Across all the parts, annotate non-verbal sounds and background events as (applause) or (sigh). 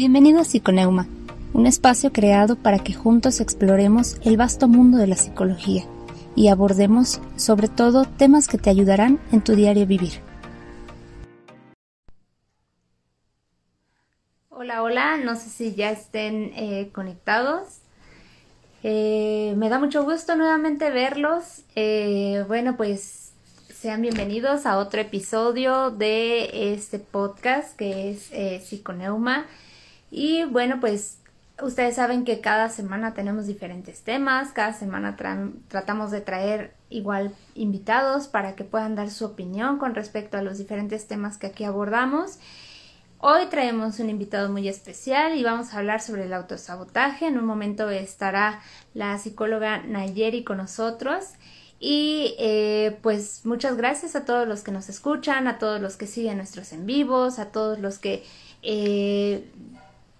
Bienvenido a Psiconeuma, un espacio creado para que juntos exploremos el vasto mundo de la psicología y abordemos sobre todo temas que te ayudarán en tu diario vivir. Hola, hola, no sé si ya estén eh, conectados. Eh, me da mucho gusto nuevamente verlos. Eh, bueno, pues sean bienvenidos a otro episodio de este podcast que es Psiconeuma. Y bueno, pues ustedes saben que cada semana tenemos diferentes temas, cada semana tratamos de traer igual invitados para que puedan dar su opinión con respecto a los diferentes temas que aquí abordamos. Hoy traemos un invitado muy especial y vamos a hablar sobre el autosabotaje. En un momento estará la psicóloga Nayeri con nosotros. Y eh, pues muchas gracias a todos los que nos escuchan, a todos los que siguen nuestros en vivos, a todos los que eh,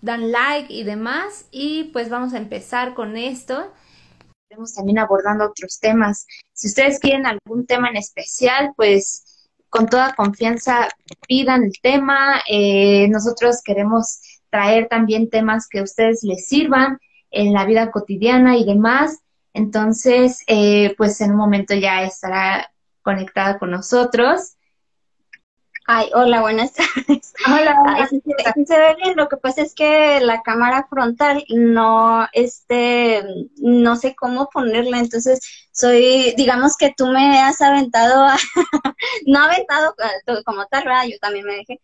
dan like y demás. Y pues vamos a empezar con esto. Estamos también abordando otros temas. Si ustedes quieren algún tema en especial, pues con toda confianza pidan el tema. Eh, nosotros queremos traer también temas que a ustedes les sirvan en la vida cotidiana y demás. Entonces, eh, pues en un momento ya estará conectada con nosotros. Ay, hola, buenas tardes. Hola, se ve bien. Lo que pasa es que la cámara frontal no, este, no sé cómo ponerla. Entonces, soy, digamos que tú me has aventado, (laughs) no aventado como tal, ¿verdad? Yo también me dejé.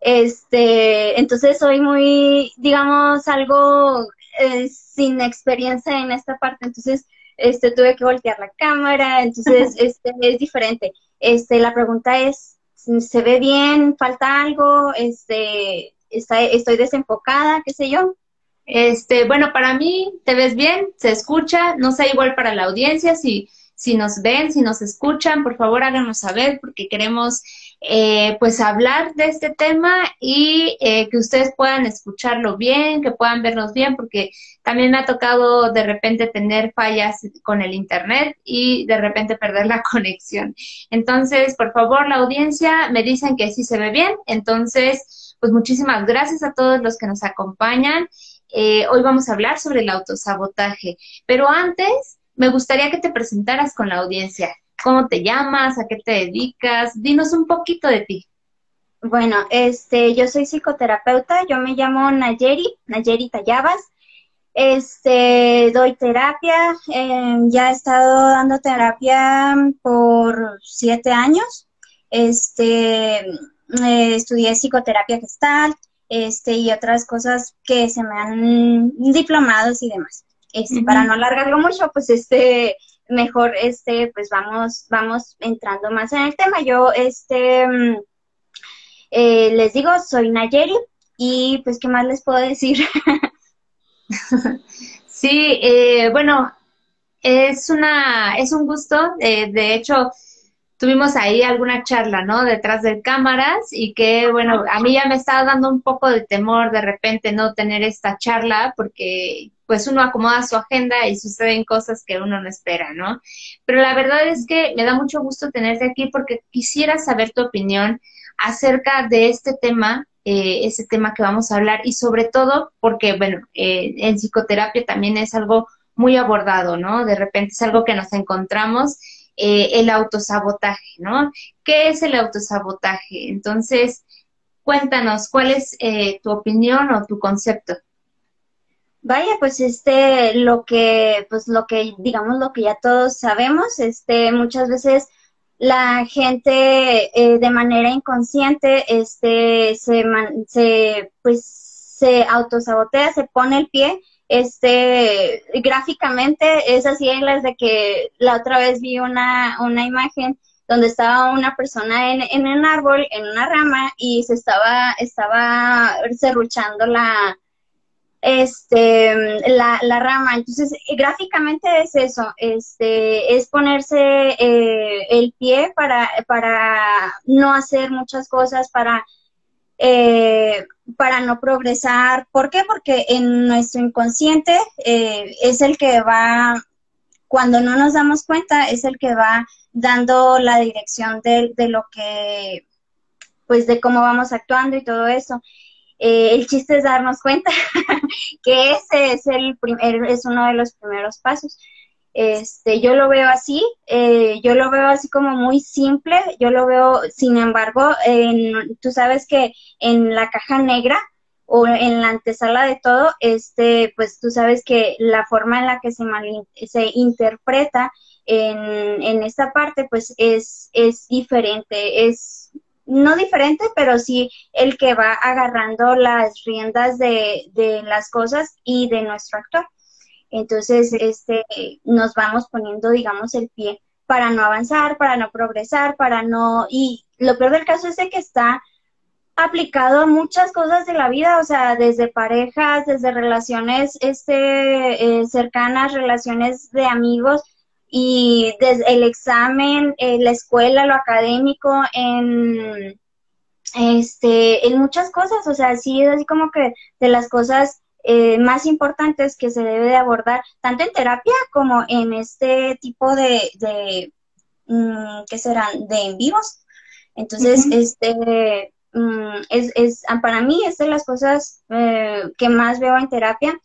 Este, entonces soy muy, digamos, algo eh, sin experiencia en esta parte. Entonces, este, tuve que voltear la cámara. Entonces, (laughs) este, es diferente. Este, la pregunta es, se ve bien, falta algo, este, está, estoy desenfocada, qué sé yo. Este, bueno, para mí te ves bien, se escucha, no sé igual para la audiencia, si, si nos ven, si nos escuchan, por favor háganos saber porque queremos eh, pues hablar de este tema y eh, que ustedes puedan escucharlo bien, que puedan vernos bien, porque también me ha tocado de repente tener fallas con el internet y de repente perder la (laughs) conexión. Entonces, por favor, la audiencia me dicen que sí se ve bien. Entonces, pues muchísimas gracias a todos los que nos acompañan. Eh, hoy vamos a hablar sobre el autosabotaje, pero antes me gustaría que te presentaras con la audiencia. ¿Cómo te llamas? ¿A qué te dedicas? Dinos un poquito de ti. Bueno, este, yo soy psicoterapeuta, yo me llamo Nayeri, Nayeri Tallabas. Este, doy terapia, em, ya he estado dando terapia por siete años. Este, eh, estudié psicoterapia gestal, este, y otras cosas que se me han diplomados y demás. Este, Para no alargarlo mucho, pues este, mejor este, pues vamos, vamos entrando más en el tema. Yo, este, mm, eh, les digo, soy Nayeri y pues, ¿qué más les puedo decir? (laughs) sí, eh, bueno, es una, es un gusto, eh, de hecho, tuvimos ahí alguna charla, ¿no? Detrás de cámaras y que, bueno, a mí ya me estaba dando un poco de temor de repente no tener esta charla porque pues uno acomoda su agenda y suceden cosas que uno no espera, ¿no? Pero la verdad es que me da mucho gusto tenerte aquí porque quisiera saber tu opinión acerca de este tema, eh, ese tema que vamos a hablar y sobre todo porque, bueno, eh, en psicoterapia también es algo muy abordado, ¿no? De repente es algo que nos encontramos, eh, el autosabotaje, ¿no? ¿Qué es el autosabotaje? Entonces, cuéntanos, ¿cuál es tu opinión o tu concepto? Vaya, pues este, lo que, pues lo que, digamos, lo que ya todos sabemos, este, muchas veces la gente eh, de manera inconsciente, este, se, se, pues, se autosabotea, se pone el pie, este, gráficamente es así en las de que la otra vez vi una, una imagen donde estaba una persona en, en un árbol, en una rama, y se estaba, estaba serruchando la, este, la, la, rama. Entonces, gráficamente es eso, este, es ponerse eh, el pie para, para no hacer muchas cosas, para, eh, para no progresar. ¿Por qué? Porque en nuestro inconsciente es el que va, cuando no nos damos cuenta, es el que va dando la dirección de, de lo que, pues de cómo vamos actuando y todo eso. eh, el chiste es darnos cuenta (laughs) que ese es, el es uno de los primeros pasos. Este, yo lo veo así, eh, yo lo veo así como muy simple, yo lo veo, sin embargo, en, tú sabes que en la caja negra o en la antesala de todo, este, pues tú sabes que la forma en la que se, se interpreta en, en esta parte, pues es, es diferente, es no diferente, pero sí el que va agarrando las riendas de, de las cosas y de nuestro actor. Entonces, este, nos vamos poniendo, digamos, el pie para no avanzar, para no progresar, para no, y lo peor del caso es de que está aplicado a muchas cosas de la vida, o sea, desde parejas, desde relaciones este, eh, cercanas, relaciones de amigos, y desde el examen, eh, la escuela, lo académico, en, este, en muchas cosas, o sea, sí es así como que de las cosas eh, más importantes que se debe de abordar, tanto en terapia como en este tipo de, de mm, ¿qué serán? De en vivos. Entonces, este, mm, es, es, para mí es de las cosas eh, que más veo en terapia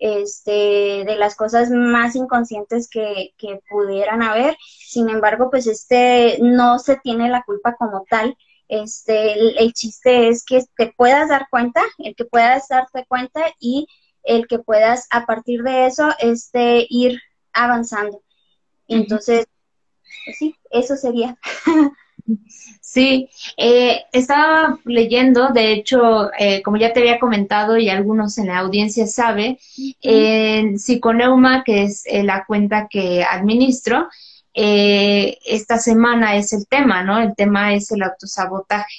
este, de las cosas más inconscientes que, que pudieran haber. Sin embargo, pues este no se tiene la culpa como tal. Este, el, chiste es que te puedas dar cuenta, el que puedas darte cuenta y el que puedas a partir de eso este, ir avanzando. Entonces, pues sí, eso sería. Sí, eh, estaba leyendo, de hecho, eh, como ya te había comentado y algunos en la audiencia sabe, en Psiconeuma, que es eh, la cuenta que administro, esta semana es el tema, ¿no? El tema es el autosabotaje.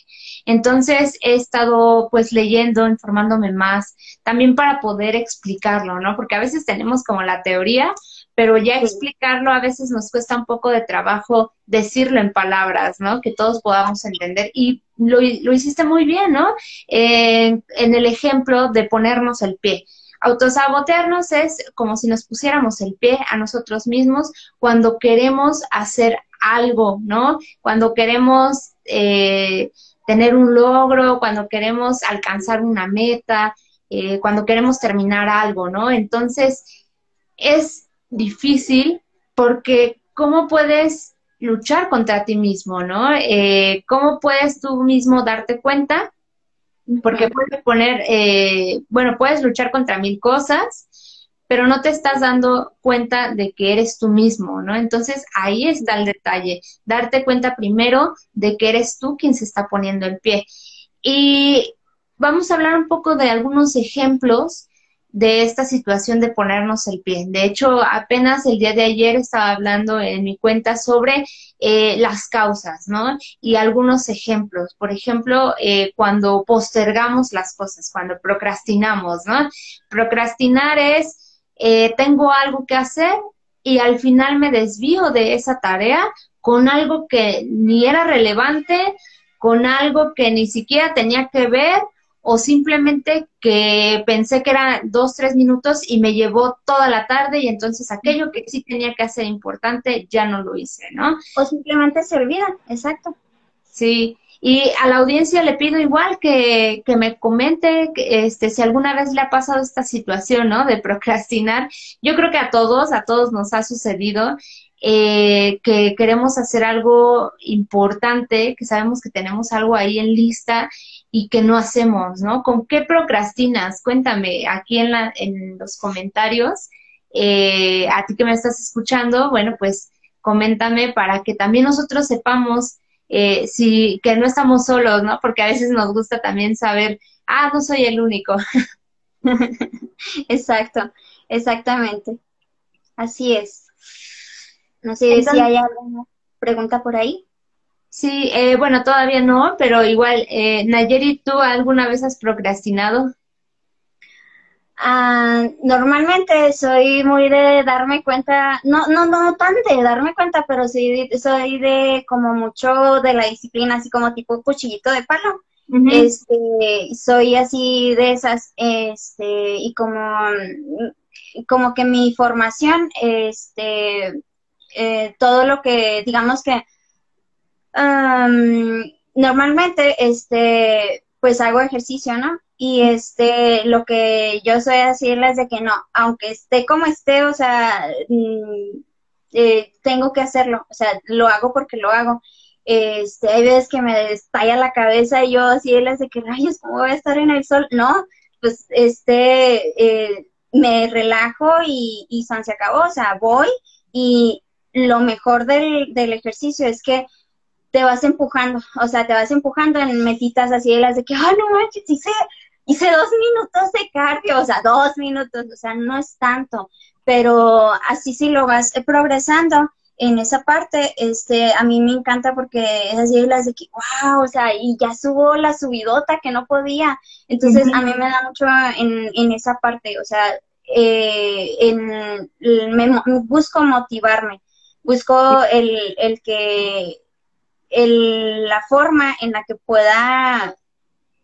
Entonces he estado pues leyendo, informándome más, también para poder explicarlo, ¿no? Porque a veces tenemos como la teoría, pero ya explicarlo a veces nos cuesta un poco de trabajo decirlo en palabras, ¿no? Que todos podamos entender. Y lo, lo hiciste muy bien, ¿no? en el ejemplo de ponernos el pie. Autosabotearnos es como si nos pusiéramos el pie a nosotros mismos cuando queremos hacer algo, ¿no? Cuando queremos eh, tener un logro, cuando queremos alcanzar una meta, eh, cuando queremos terminar algo, ¿no? Entonces, es difícil porque ¿cómo puedes luchar contra ti mismo, no? Eh, ¿Cómo puedes tú mismo darte cuenta? Porque puedes poner, eh, bueno, puedes luchar contra mil cosas, pero no te estás dando cuenta de que eres tú mismo, ¿no? Entonces ahí está el detalle, darte cuenta primero de que eres tú quien se está poniendo el pie. Y vamos a hablar un poco de algunos ejemplos de esta situación de ponernos el pie. De hecho, apenas el día de ayer estaba hablando en mi cuenta sobre eh, las causas, ¿no? Y algunos ejemplos. Por ejemplo, eh, cuando postergamos las cosas, cuando procrastinamos, ¿no? Procrastinar es, eh, tengo algo que hacer y al final me desvío de esa tarea con algo que ni era relevante, con algo que ni siquiera tenía que ver o simplemente que pensé que eran dos, tres minutos y me llevó toda la tarde y entonces aquello que sí tenía que hacer importante ya no lo hice, ¿no? O simplemente se olvidan, exacto. Sí, y a la audiencia le pido igual que, que me comente que, este, si alguna vez le ha pasado esta situación, ¿no? De procrastinar. Yo creo que a todos, a todos nos ha sucedido eh, que queremos hacer algo importante, que sabemos que tenemos algo ahí en lista y que no hacemos, ¿no? ¿Con qué procrastinas? Cuéntame aquí en, la, en los comentarios. Eh, a ti que me estás escuchando, bueno, pues coméntame para que también nosotros sepamos eh, si que no estamos solos, ¿no? Porque a veces nos gusta también saber, ah, no soy el único. (laughs) Exacto, exactamente. Así es. No sé si hay alguna pregunta por ahí. Sí, eh, bueno, todavía no, pero igual, eh, Nayeri, ¿tú alguna vez has procrastinado? Ah, normalmente soy muy de darme cuenta, no, no, no tan de darme cuenta, pero sí soy de como mucho de la disciplina, así como tipo cuchillito de palo. Este, soy así de esas, este, y como, como que mi formación, este, eh, todo lo que, digamos que normalmente, este, pues hago ejercicio, ¿no? y este, lo que yo soy decirles de que no, aunque esté como esté, o sea, mm, eh, tengo que hacerlo, o sea, lo hago porque lo hago. Este, hay veces que me estalla la cabeza y yo así les de que rayos, ¿cómo voy a estar en el sol? No, pues este, eh, me relajo y, y se acabó, o sea, voy y lo mejor del, del ejercicio es que te vas empujando, o sea, te vas empujando en metitas así de las de que, ah, no manches, hice, hice dos minutos de cardio, o sea, dos minutos, o sea, no es tanto, pero así sí lo vas progresando en esa parte, este, a mí me encanta porque es así de las de que, wow, o sea, y ya subo la subidota que no podía, entonces a mí me da mucho en, en esa parte, o sea, eh, en, me, busco motivarme, busco el, el que el, la forma en la que pueda,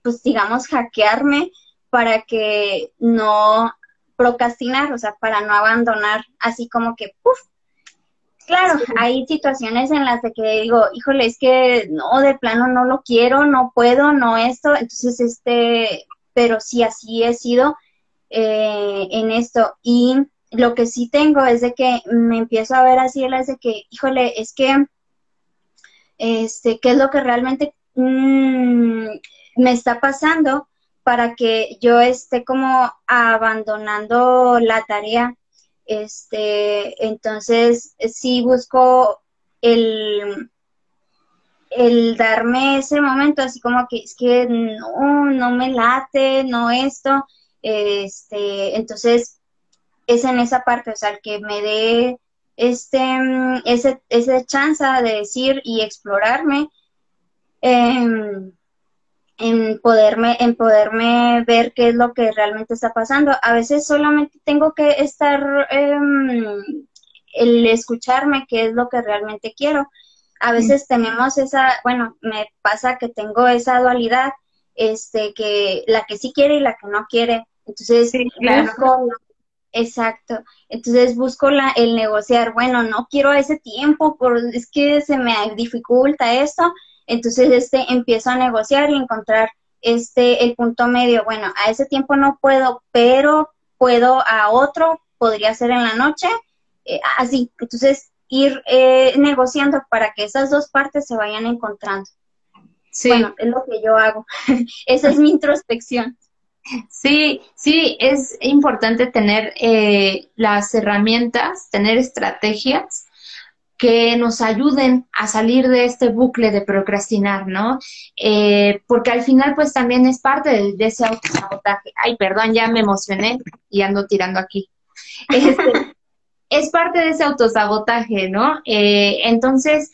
pues digamos, hackearme para que no procrastinar, o sea, para no abandonar así como que, ¡puf! Claro, hay situaciones en las de que digo, híjole, es que no, de plano no lo quiero, no puedo, no esto, entonces este, pero sí así he sido eh, en esto. Y lo que sí tengo es de que me empiezo a ver así, es de que, híjole, es que este, qué es lo que realmente mm, me está pasando para que yo esté como abandonando la tarea. Este, entonces, sí busco el, el darme ese momento, así como que es que no, me late, no esto, este, entonces es en esa parte, o sea, que me dé este, mm, ese, ese chance de decir y explorarme, em, en poderme, en poderme ver qué es lo que realmente está pasando. A veces solamente tengo que estar, em, el escucharme qué es lo que realmente quiero. A veces tenemos esa, bueno, me pasa que tengo esa dualidad, este, que la que sí quiere y la que no quiere. Entonces, busco Exacto. Entonces busco la, el negociar, bueno, no quiero ese tiempo, por, es que se me dificulta esto. Entonces este empiezo a negociar y encontrar este el punto medio. Bueno, a ese tiempo no puedo, pero puedo a otro, podría ser en la noche, eh, así. Entonces ir eh, negociando para que esas dos partes se vayan encontrando. Sí. Bueno, es lo que yo hago. (laughs) Esa es mi introspección. Sí, sí, es importante tener eh, las herramientas, tener estrategias que nos ayuden a salir de este bucle de procrastinar, ¿no? Eh, porque al final, pues también es parte de, ese autosabotaje. Ay, perdón, ya me emocioné y ando tirando aquí. Este, (laughs) es parte de ese autosabotaje, ¿no? Eh, entonces,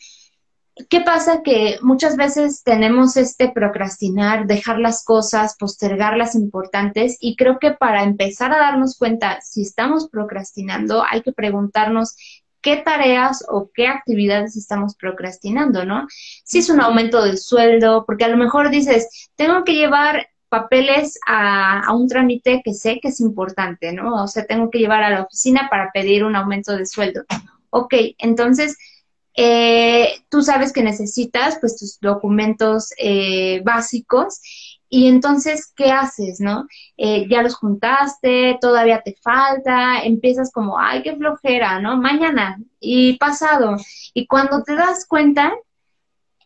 ¿Qué pasa? Que muchas veces tenemos este procrastinar, dejar las cosas, postergar las importantes y creo que para empezar a darnos cuenta si estamos procrastinando hay que preguntarnos qué tareas o qué actividades estamos procrastinando, ¿no? Si es un aumento del sueldo, porque a lo mejor dices, tengo que llevar papeles a, a, un trámite que sé que es importante, ¿no? O sea, tengo que llevar a la oficina para pedir un aumento de sueldo. Ok, entonces eh, tú sabes que necesitas pues tus documentos eh, básicos y entonces, ¿qué haces, no? Eh, ya los juntaste, todavía te falta, empiezas como, ay, qué flojera, ¿no? Mañana y pasado. Y cuando te das cuenta,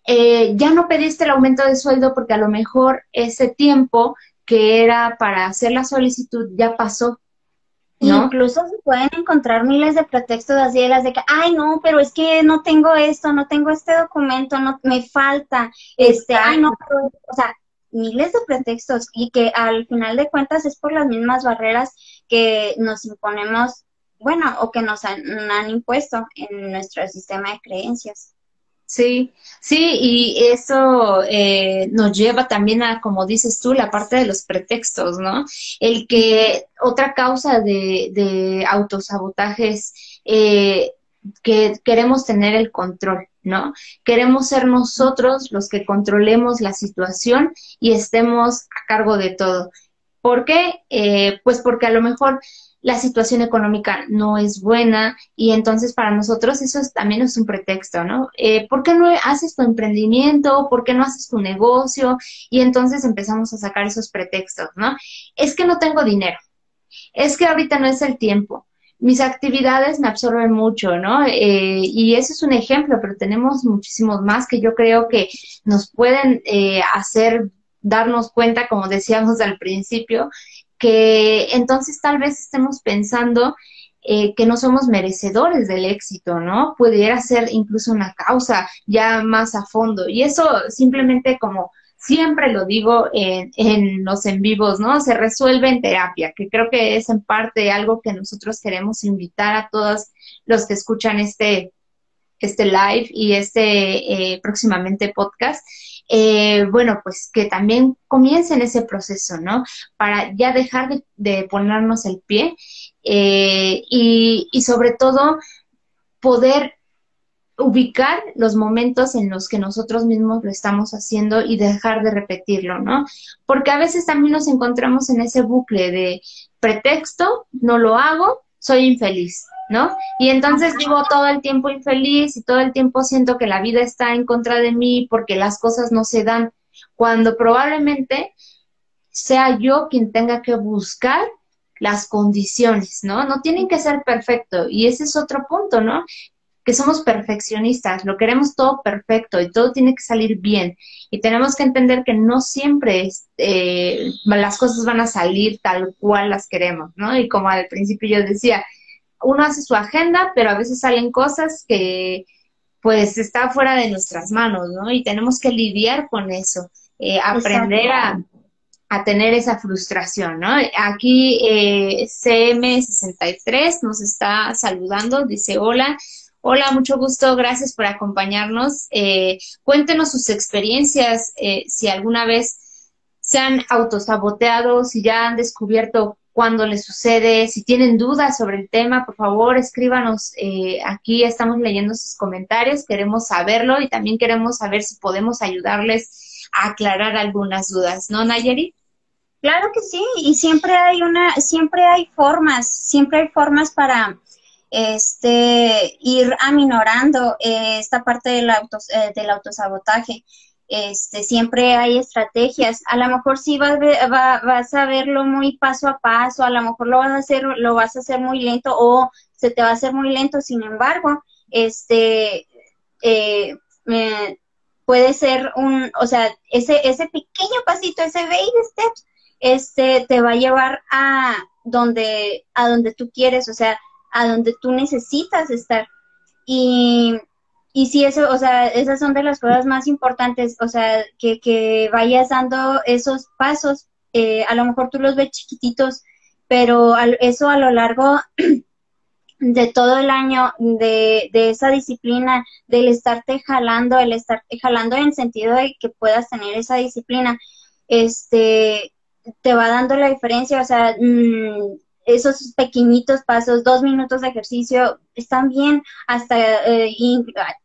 ya no pediste el aumento de sueldo porque a lo mejor ese tiempo que era para hacer la solicitud ya pasó Incluso se pueden encontrar miles de pretextos así de las de que, ay, no, pero es que no tengo esto, no tengo este documento, no me falta, este, ay, no, o sea, miles de pretextos y que al final de cuentas es por las mismas barreras que nos imponemos, bueno, o que nos han impuesto en nuestro sistema de creencias. Sí, sí, y eso eh, nos lleva también a, como dices tú, la parte de los pretextos, ¿no? El que otra causa de, de autosabotajes eh, que queremos tener el control, ¿no? Queremos ser nosotros los que controlemos la situación y estemos a cargo de todo. ¿Por qué? Eh, pues porque a lo mejor la situación económica no es buena y entonces para nosotros eso también es un pretexto, ¿no? Eh, ¿Por qué no haces tu emprendimiento? ¿Por qué no haces tu negocio? Y entonces empezamos a sacar esos pretextos, ¿no? Es que no tengo dinero, es que ahorita no es el tiempo, mis actividades me absorben mucho, ¿no? Eh, y ese es un ejemplo, pero tenemos muchísimos más que yo creo que nos pueden eh, hacer darnos cuenta, como decíamos al principio, que entonces tal vez estemos pensando eh, que no somos merecedores del éxito, ¿no? Pudiera ser incluso una causa ya más a fondo. Y eso simplemente como siempre lo digo en, en, los en vivos, ¿no? Se resuelve en terapia, que creo que es en parte algo que nosotros queremos invitar a todos los que escuchan este, este live y este eh, próximamente podcast. Eh, bueno, pues que también comiencen ese proceso, ¿no? Para ya dejar de, ponernos el pie eh, y, y sobre todo poder ubicar los momentos en los que nosotros mismos lo estamos haciendo y dejar de repetirlo, ¿no? Porque a veces también nos encontramos en ese bucle de pretexto, no lo hago, soy infeliz, ¿no? Y entonces vivo todo el tiempo infeliz y todo el tiempo siento que la vida está en contra de mí porque las cosas no se dan, cuando probablemente sea yo quien tenga que buscar las condiciones, ¿no? No tienen que ser perfecto. Y ese es otro punto, ¿no? Que somos perfeccionistas, lo queremos todo perfecto y todo tiene que salir bien. Y tenemos que entender que no siempre eh, las cosas van a salir tal cual las queremos, ¿no? Y como al principio yo decía, uno hace su agenda, pero a veces salen cosas que pues está fuera de nuestras manos, ¿no? Y tenemos que lidiar con eso, eh, aprender a, a, tener esa frustración, ¿no? Aquí eh, CM63 nos está saludando, dice hola, Hola, mucho gusto, gracias por acompañarnos. Eh, cuéntenos sus experiencias, eh, si alguna vez se han autosaboteado, si ya han descubierto cuándo les sucede, si tienen dudas sobre el tema, por favor, escríbanos. Eh, aquí estamos leyendo sus comentarios, queremos saberlo y también queremos saber si podemos ayudarles a aclarar algunas dudas, ¿no, Nayeri? Claro que sí, y siempre hay una, siempre hay formas, siempre hay formas para este, ir aminorando eh, esta parte del, auto, eh, del autosabotaje. Este, siempre hay estrategias. A lo mejor sí vas, va, vas a verlo muy paso a paso, a lo mejor lo vas a hacer, lo vas a hacer muy lento o se te va a hacer muy lento. Sin embargo, este, eh, puede ser un, o sea, ese, ese pequeño pasito, ese baby steps, este, te va a llevar a donde, a donde tú quieres. O sea, a donde tú necesitas estar. Y, y sí, eso, o sea, esas son de las cosas más importantes, o sea, que, que vayas dando esos pasos, eh, a lo mejor tú los ves chiquititos, pero eso a lo largo (clears throat) de todo el año, de, de esa disciplina, del estarte jalando, el estarte jalando en el sentido de que puedas tener esa disciplina, este, te va dando la diferencia, o sea, mmm, esos pequeñitos pasos, dos minutos de ejercicio, están bien hasta eh,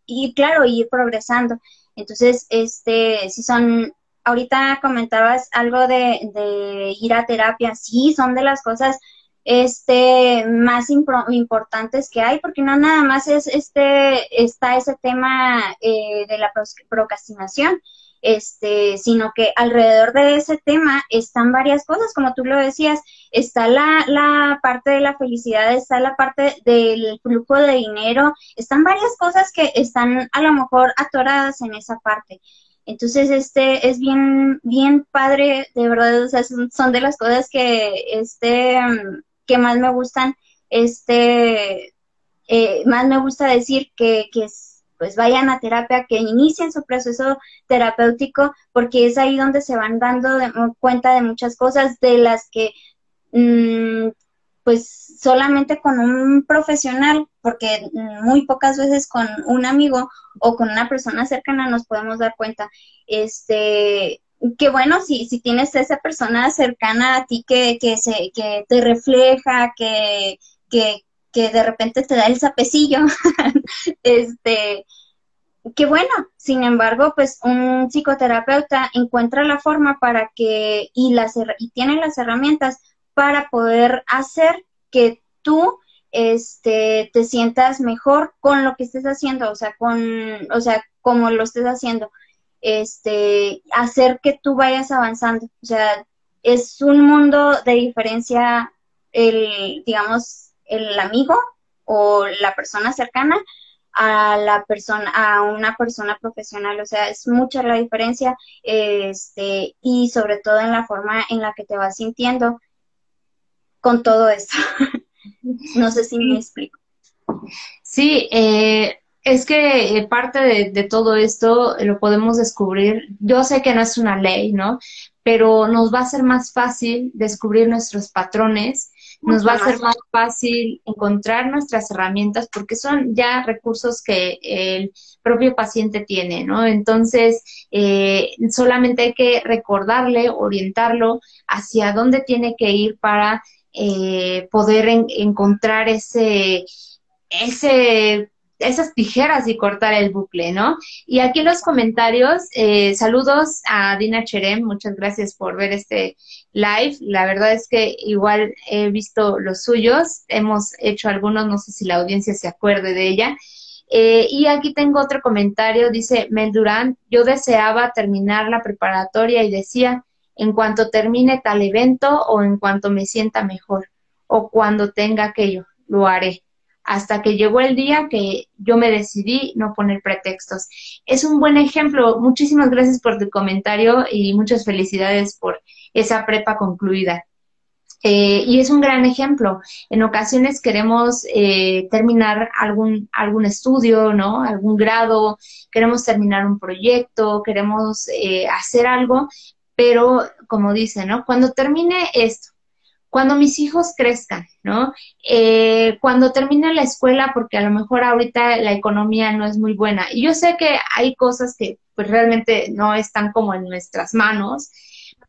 y, claro, ir progresando. Entonces, este, si son, ahorita comentabas algo de, de ir a terapia, sí, son de las cosas este más importantes que hay porque no nada más es este está ese tema eh, de la procrastinación este, sino que alrededor de ese tema están varias cosas, como tú lo decías, está la, la parte de la felicidad, está la parte del flujo de dinero, están varias cosas que están a lo mejor atoradas en esa parte. Entonces, este es bien, bien padre, de verdad, o sea, son, de las cosas que, este, que más me gustan, este, eh, más me gusta decir que, que pues vayan a terapia, que inicien su proceso terapéutico, porque es ahí donde se van dando cuenta de muchas cosas de las que mm, pues solamente con un profesional, porque muy pocas veces con un amigo o con una persona cercana nos podemos dar cuenta. Este, que bueno, si, si tienes esa persona cercana a ti que, que, se, que te refleja, que, que, que de repente te da el sapecillo, (laughs) este, que bueno, sin embargo, pues un psicoterapeuta encuentra la forma para que, y, las, y tiene las herramientas para poder hacer que tú este, te sientas mejor con lo que estés haciendo, o sea, con, o sea, como lo estés haciendo, este, hacer que tú vayas avanzando, o sea, es un mundo de diferencia el, digamos, el amigo o la persona cercana a la persona, a una persona profesional, o sea, es mucha la diferencia, este, y sobre todo en la forma en la que te vas sintiendo con todo esto. (laughs) No sé si me explico. Sí, eh, es que eh, parte de, todo esto lo podemos descubrir. Yo sé que no es una ley, ¿no? Pero nos va a ser más fácil descubrir nuestros patrones, nos va a ser más fácil encontrar nuestras herramientas porque son ya recursos que el propio paciente tiene, ¿no? Entonces, eh, solamente hay que recordarle, orientarlo hacia dónde tiene que ir para eh, poder encontrar ese, ese, esas tijeras y cortar el bucle, ¿no? Y aquí en los comentarios, eh, saludos a Dina Cherem, muchas gracias por ver este live. La verdad es que igual he visto los suyos, hemos hecho algunos, no sé si la audiencia se acuerde de ella. Eh, y aquí tengo otro comentario, dice Mel Durán, yo deseaba terminar la preparatoria y decía, en cuanto termine tal evento o en cuanto me sienta mejor o cuando tenga aquello, lo haré. Hasta que llegó el día que yo me decidí no poner pretextos. Es un buen ejemplo. Muchísimas gracias por tu comentario y muchas felicidades por esa prepa concluida. Eh, y es un gran ejemplo. En ocasiones queremos eh, terminar algún, algún estudio, ¿no? Algún grado, queremos terminar un proyecto, queremos eh, hacer algo, pero como dice, ¿no? Cuando termine esto, cuando mis hijos crezcan, ¿no? Eh, cuando termine la escuela, porque a lo mejor ahorita la economía no es muy buena. Y yo sé que hay cosas que pues realmente no están como en nuestras manos,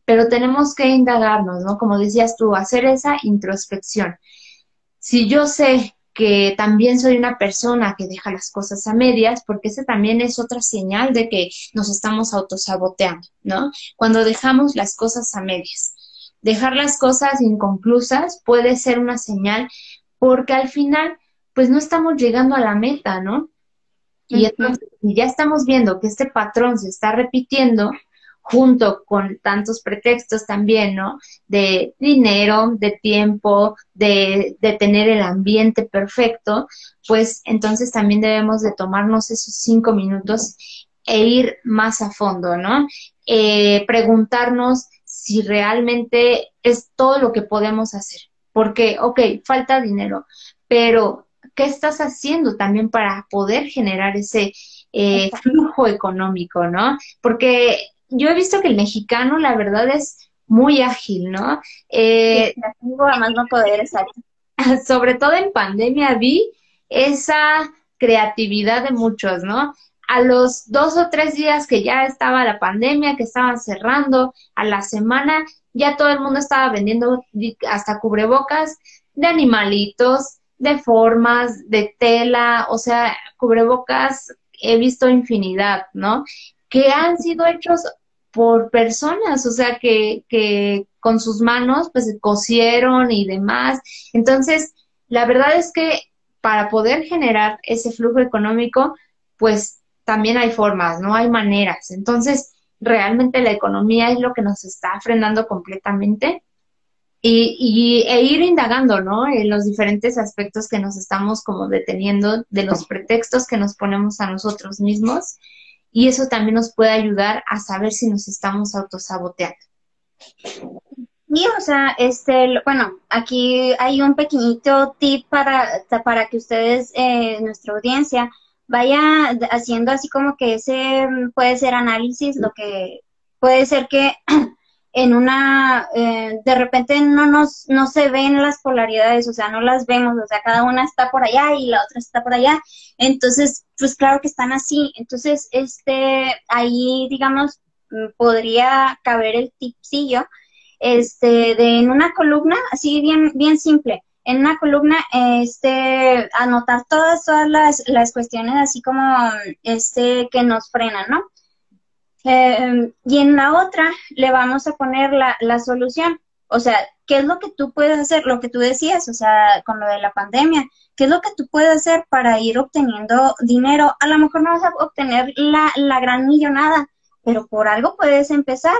pero tenemos que indagarnos, ¿no? Como decías tú, hacer esa introspección. Si yo sé que también soy una persona que deja las cosas a medias, porque ese también es otra señal de que nos estamos autosaboteando, ¿no? Cuando dejamos las cosas a medias. Dejar las cosas inconclusas puede ser una señal porque al final, pues no estamos llegando a la meta, ¿no? Y entonces, ya estamos viendo que este patrón se está repitiendo, junto con tantos pretextos también, ¿no? De dinero, de tiempo, de, de, tener el ambiente perfecto, pues entonces también debemos de tomarnos esos cinco minutos e ir más a fondo, ¿no? Eh, preguntarnos si realmente es todo lo que podemos hacer. Porque, ok, falta dinero, pero ¿qué estás haciendo también para poder generar ese eh, flujo económico, ¿no? Porque yo he visto que el mexicano, la verdad, es muy ágil, ¿no? Eh, además no poder, exacto. (laughs) Sobre todo en pandemia vi esa creatividad de muchos, ¿no? A los dos o tres días que ya estaba la pandemia, que estaban cerrando, a la semana, ya todo el mundo estaba vendiendo hasta cubrebocas de animalitos, de formas, de tela, o sea, cubrebocas he visto infinidad, ¿no? Que han sido hechos por personas, o sea, que, que con sus manos pues cosieron y demás. Entonces, la verdad es que para poder generar ese flujo económico, pues también hay formas, ¿no? Hay maneras. Entonces, realmente la economía es lo que nos está frenando completamente y, y, e ir indagando, ¿no? En los diferentes aspectos que nos estamos como deteniendo, de los pretextos que nos ponemos a nosotros mismos y eso también nos puede ayudar a saber si nos estamos autosaboteando. Y, o sea, este, bueno, aquí hay un pequeñito tip para, para que ustedes, eh, nuestra audiencia, vaya haciendo así como que ese puede ser análisis, lo que puede ser que (clears throat) en una, eh, de repente no nos, no se ven las polaridades, o sea, no las vemos, o sea, cada una está por allá y la otra está por allá, entonces, pues claro que están así, entonces, este, ahí, digamos, mm, podría caber el tipsillo, este, de en una columna, así bien, bien simple, en una columna, este, anotar todas, todas las, las cuestiones así como, este, que nos frenan, ¿no? Eh, y en la otra le vamos a poner la, la solución. O sea, ¿qué es lo que tú puedes hacer? Lo que tú decías, o sea, con lo de la pandemia, ¿qué es lo que tú puedes hacer para ir obteniendo dinero? A lo mejor no vas a obtener la, la gran millonada, pero por algo puedes empezar.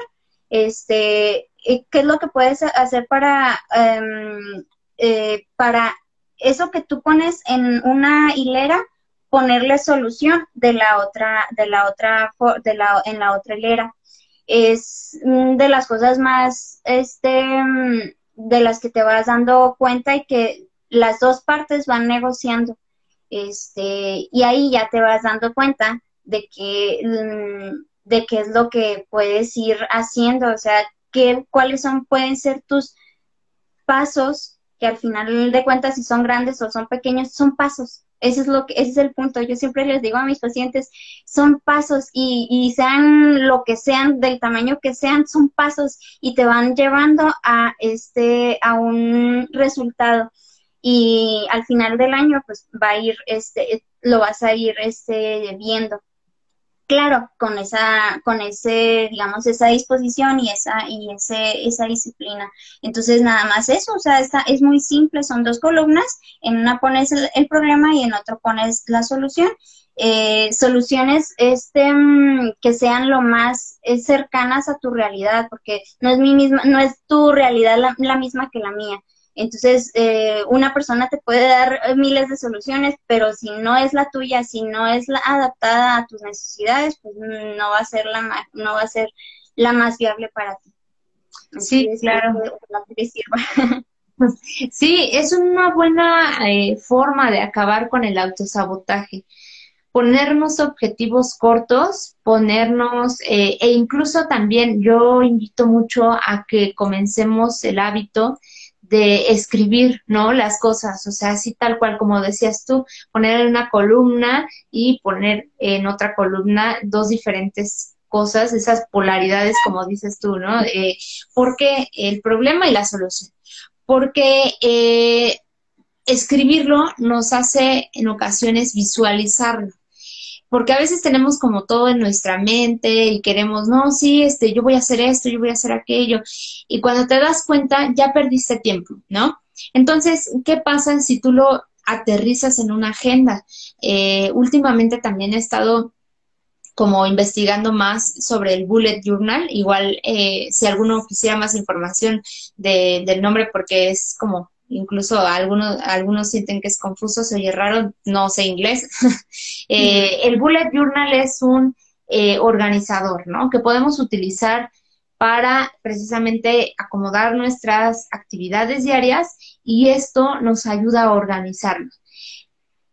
Este, eh, ¿qué es lo que puedes hacer para, em, eh, para eso que tú pones en una hilera? ponerle solución de la otra, de la otra, de la, en la otra hilera. Es mm, de las cosas más, este, mm, de las que te vas dando cuenta y que las dos partes van negociando. Este, y ahí ya te vas dando cuenta de que, mm, de qué es lo que puedes ir haciendo, o sea, qué, cuáles son, pueden ser tus pasos, que al final de cuentas, si son grandes o son pequeños, son pasos ese es lo que, ese es el punto. Yo siempre les digo a mis pacientes, son pasos y, y sean lo que sean, del tamaño que sean, son pasos y te van llevando a este, a un resultado. Y al final del año, pues va a ir, este, lo vas a ir, este, viendo claro, con esa, con ese, digamos, esa disposición y esa, y ese, esa disciplina. Entonces, nada más eso, o sea, esta, es muy simple, son dos columnas, en una pones el, problema y en otro pones la solución. Eh, soluciones este mm, que sean lo más eh, cercanas a tu realidad, porque no es mi misma, no es tu realidad la misma que la mía. Entonces, eh, una persona te puede dar eh, miles de soluciones, pero si no es la tuya, si no es la adaptada a tus necesidades, pues no va a ser la más, no va a ser la más viable para ti. sí, claro. (laughs) Sí, es una buena eh, forma de acabar con el autosabotaje. Ponernos objetivos cortos, ponernos, e incluso también yo invito mucho a que comencemos el hábito de escribir, ¿no? Las cosas, o sea, así tal cual como decías tú, poner en una columna y poner en otra columna dos diferentes cosas, esas polaridades, como dices tú, ¿no? Eh, porque el problema y la solución. Porque eh, escribirlo nos hace en ocasiones visualizarlo porque a veces tenemos como todo en nuestra mente y queremos, no, sí, este, yo voy a hacer esto, yo voy a hacer aquello, y cuando te das cuenta ya perdiste tiempo, ¿no? Entonces, ¿qué pasa si tú lo aterrizas en una agenda? Eh, últimamente también he estado como investigando más sobre el bullet journal, igual eh, si alguno quisiera más información del nombre porque es como incluso algunos, algunos sienten que es confuso, se oye raro, no sé inglés. (laughs) Eh, el bullet journal es un eh, organizador, ¿no? Que podemos utilizar para precisamente acomodar nuestras actividades diarias y esto nos ayuda a organizarnos.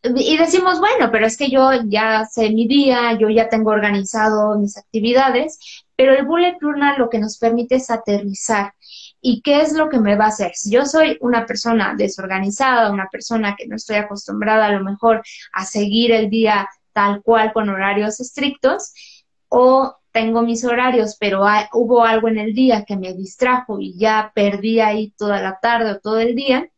Y decimos, bueno, pero es que yo ya sé mi día, yo ya tengo organizado mis actividades, pero el bullet journal lo que nos permite es aterrizar ¿Y qué es lo que me va a hacer? Si yo soy una persona desorganizada, una persona que no estoy acostumbrada a lo mejor a seguir el día tal cual con horarios estrictos, o tengo mis horarios, pero hubo algo en el día que me distrajo y ya perdí ahí toda la tarde o todo el día,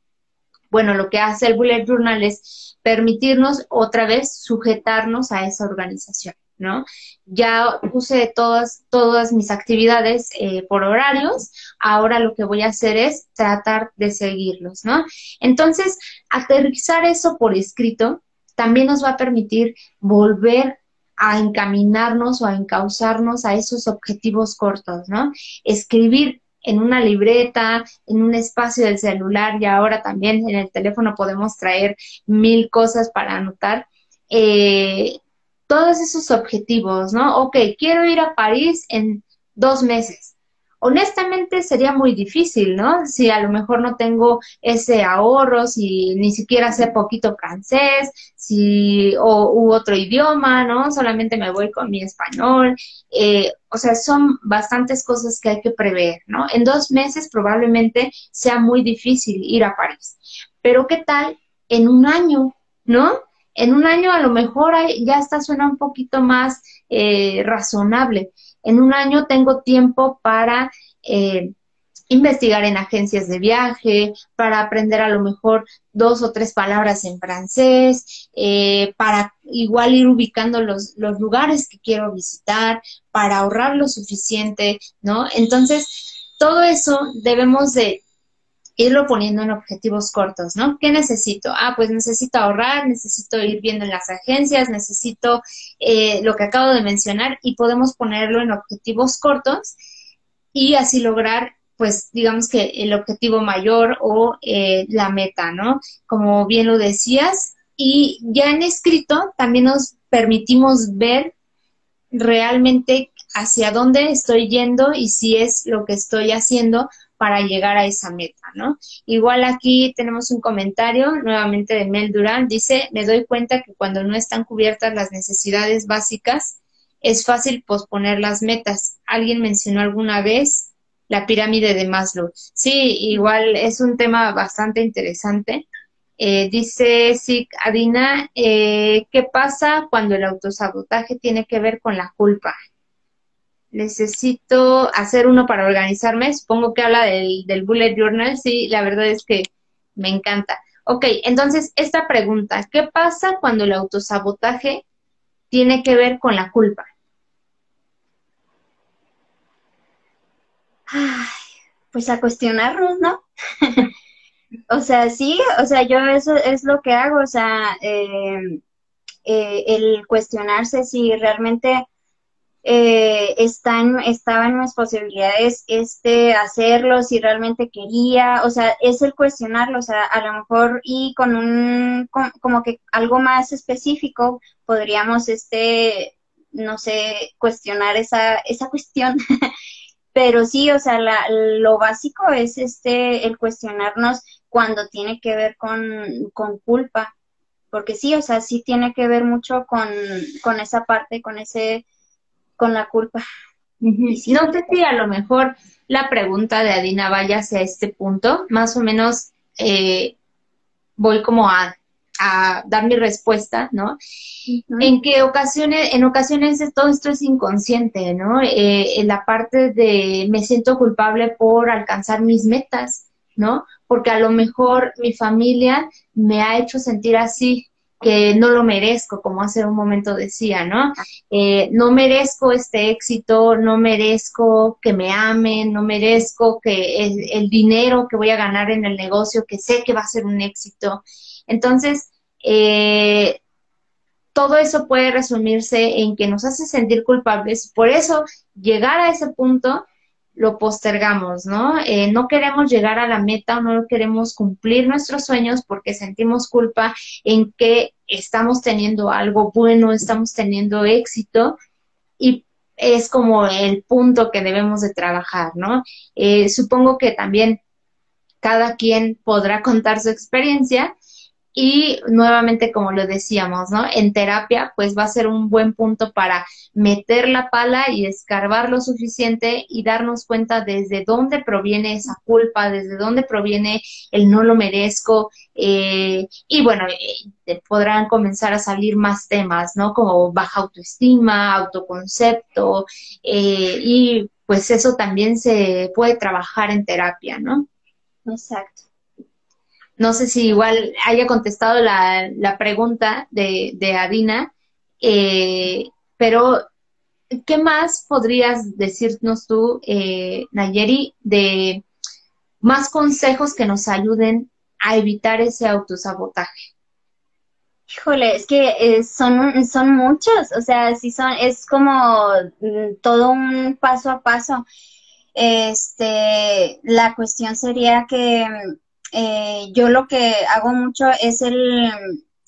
bueno, lo que hace el bullet journal es permitirnos otra vez sujetarnos a esa organización. ¿No? Ya puse todas, todas mis actividades eh, por horarios, ahora lo que voy a hacer es tratar de seguirlos, ¿no? Entonces, aterrizar eso por escrito también nos va a permitir volver a encaminarnos o a encauzarnos a esos objetivos cortos, ¿no? Escribir en una libreta, en un espacio del celular y ahora también en el teléfono podemos traer mil cosas para anotar. Eh, todos esos objetivos, ¿no? Ok, quiero ir a París en dos meses. Honestamente sería muy difícil, ¿no? Si a lo mejor no tengo ese ahorro, si ni siquiera sé poquito francés, si o u otro idioma, ¿no? Solamente me voy con mi español. Eh, o sea, son bastantes cosas que hay que prever, ¿no? En dos meses probablemente sea muy difícil ir a París. Pero ¿qué tal en un año, ¿no? En un año a lo mejor ya está suena un poquito más eh, razonable. En un año tengo tiempo para eh, investigar en agencias de viaje, para aprender a lo mejor dos o tres palabras en francés, eh, para igual ir ubicando los, los lugares que quiero visitar, para ahorrar lo suficiente, ¿no? Entonces, todo eso debemos de irlo poniendo en objetivos cortos, ¿no? ¿Qué necesito? Ah, pues necesito ahorrar, necesito ir viendo en las agencias, necesito eh, lo que acabo de mencionar y podemos ponerlo en objetivos cortos y así lograr, pues, digamos que el objetivo mayor o eh, la meta, ¿no? Como bien lo decías. Y ya en escrito también nos permitimos ver realmente hacia dónde estoy yendo y si es lo que estoy haciendo para llegar a esa meta, ¿no? Igual aquí tenemos un comentario nuevamente de Mel Durán, dice, me doy cuenta que cuando no están cubiertas las necesidades básicas, es fácil posponer las metas. Alguien mencionó alguna vez la pirámide de Maslow. Sí, igual es un tema bastante interesante. Eh, dice sí, Adina, eh, ¿qué pasa cuando el autosabotaje tiene que ver con la culpa? Necesito hacer uno para organizarme. Supongo que habla del, bullet journal. Sí, la verdad es que me encanta. Ok, entonces esta pregunta, ¿qué pasa cuando el autosabotaje tiene que ver con la culpa? Ay, pues a cuestionarnos, ¿no? (laughs) o sea, sí, o sea, yo eso es lo que hago, o sea, eh, eh, el cuestionarse si realmente eh, está estaba en mis posibilidades este hacerlo si realmente quería, o sea, es el cuestionarlo, o sea, a lo mejor y con un como que algo más específico podríamos este no sé, cuestionar esa esa cuestión. (laughs) Pero sí, o sea, la, lo básico es este el cuestionarnos cuando tiene que ver con, con culpa, porque sí, o sea, sí tiene que ver mucho con, con esa parte, con ese con la culpa. No sé si a lo mejor la pregunta de Adina vaya hacia este punto, más o menos eh, voy como a, dar mi respuesta, ¿no? En qué ocasiones, en ocasiones todo esto es inconsciente, ¿no? Eh, en la parte de me siento culpable por alcanzar mis metas, ¿no? Porque a lo mejor mi familia me ha hecho sentir así, que no lo merezco, como hace un momento decía, ¿no? Eh, no merezco este éxito, no merezco que me amen, no merezco que el, dinero que voy a ganar en el negocio, que sé que va a ser un éxito. Entonces, eh, todo eso puede resumirse en que nos hace sentir culpables. Por eso, llegar a ese punto lo postergamos, ¿no? Eh, no queremos llegar a la meta o no queremos cumplir nuestros sueños porque sentimos culpa en que estamos teniendo algo bueno, estamos teniendo éxito y es como el punto que debemos de trabajar, ¿no? Eh, supongo que también cada quien podrá contar su experiencia y nuevamente, como lo decíamos, ¿no? En terapia, pues va a ser un buen punto para meter la pala y escarbar lo suficiente y darnos cuenta desde dónde proviene esa culpa, desde dónde proviene el no lo merezco. Eh, y bueno, eh, podrán comenzar a salir más temas, ¿no? Como baja autoestima, autoconcepto, eh, y pues eso también se puede trabajar en terapia, ¿no? Exacto. No sé si igual haya contestado la, la pregunta de, de Adina, eh, pero ¿qué más podrías decirnos tú, eh, Nayeri, de más consejos que nos ayuden a evitar ese autosabotaje? Híjole, es que eh, son, son muchos, o sea, sí son, es como mm, todo un paso a paso. Este, la cuestión sería que eh, yo lo que hago mucho es el,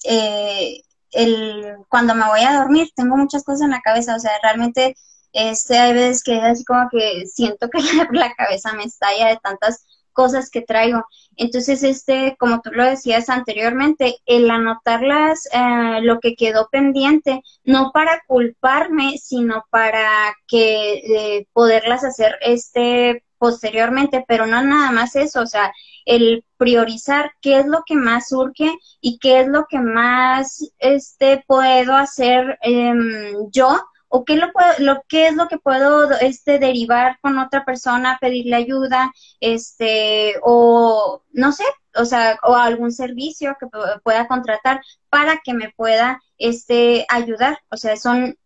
eh, el, cuando me voy a dormir, tengo muchas cosas en la cabeza, o sea, realmente este, hay veces que es así como que siento que (laughs) la, cabeza me estalla de tantas cosas que traigo. Entonces, este, como tú lo decías anteriormente, el anotarlas, eh, lo que quedó pendiente, no para culparme, sino para que eh, poderlas hacer este posteriormente, pero no nada más eso, o sea, el priorizar qué es lo que más surge y qué es lo que más este puedo hacer em, yo o qué lo puedo, lo qué es lo que puedo este derivar con otra persona, pedirle ayuda, este o no sé, o sea, o algún servicio que pueda contratar para que me pueda este ayudar, o sea, son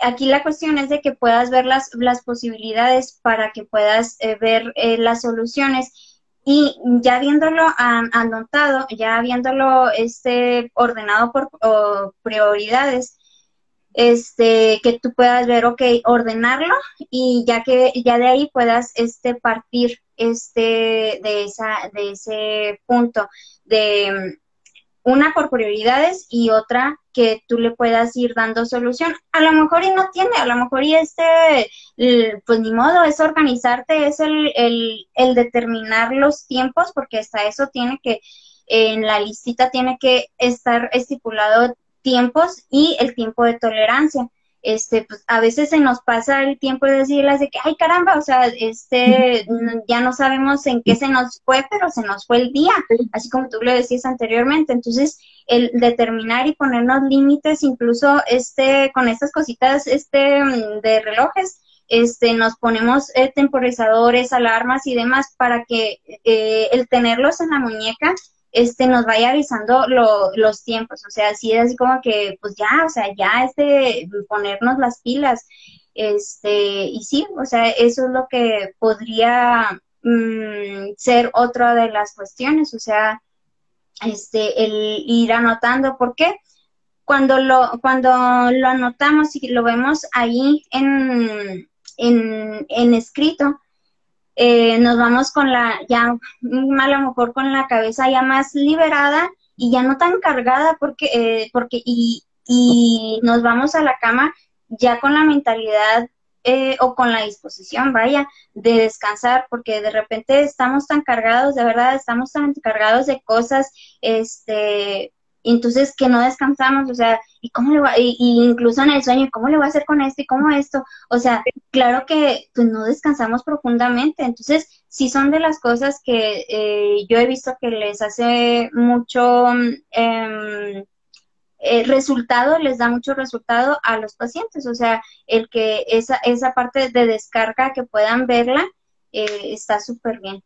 aquí la cuestión es de que puedas ver las, las posibilidades para que puedas eh, ver eh, las soluciones y ya viéndolo anotado, ya viéndolo este, ordenado por prioridades, este, que tú puedas ver, ok, ordenarlo y ya que ya de ahí puedas este, partir este, de, esa, de ese punto de una por prioridades y otra que tú le puedas ir dando solución. A lo mejor y no tiene, a lo mejor y este, pues ni modo, es organizarte, es el, el, el determinar los tiempos, porque hasta eso tiene que, en la listita tiene que estar estipulado tiempos y el tiempo de tolerancia este, pues a veces se nos pasa el tiempo de decirles de que, ay caramba, o sea, este, ya no sabemos en qué se nos fue, pero se nos fue el día, así como tú lo decías anteriormente. Entonces, el determinar y ponernos límites, incluso este, con estas cositas, este, de relojes, este, nos ponemos eh, temporizadores, alarmas y demás para que eh, el tenerlos en la muñeca este, nos vaya avisando los tiempos, o sea, así es así como que, pues ya, o sea, ya es de ponernos las pilas, este, y sí, o sea, eso es lo que podría mm, ser otra de las cuestiones, o sea, este, el ir anotando, ¿por qué? Cuando lo, cuando lo anotamos y lo vemos ahí en, en, en escrito, eh, nos vamos con la, ya a lo mejor con la cabeza ya más liberada y ya no tan cargada porque, eh, porque y, y nos vamos a la cama ya con la mentalidad eh, o con la disposición, vaya, de descansar, porque de repente estamos tan cargados, de verdad, estamos tan cargados de cosas, este, entonces que no descansamos, o sea, ¿y cómo le va? Y, incluso en el sueño, ¿cómo le voy a hacer con esto y cómo esto? O sea, claro que pues no descansamos profundamente, entonces sí son de las cosas que eh, yo he visto que les hace mucho eh, resultado, les da mucho resultado a los pacientes, o sea, el que esa, esa parte de descarga que puedan verla eh, está súper bien.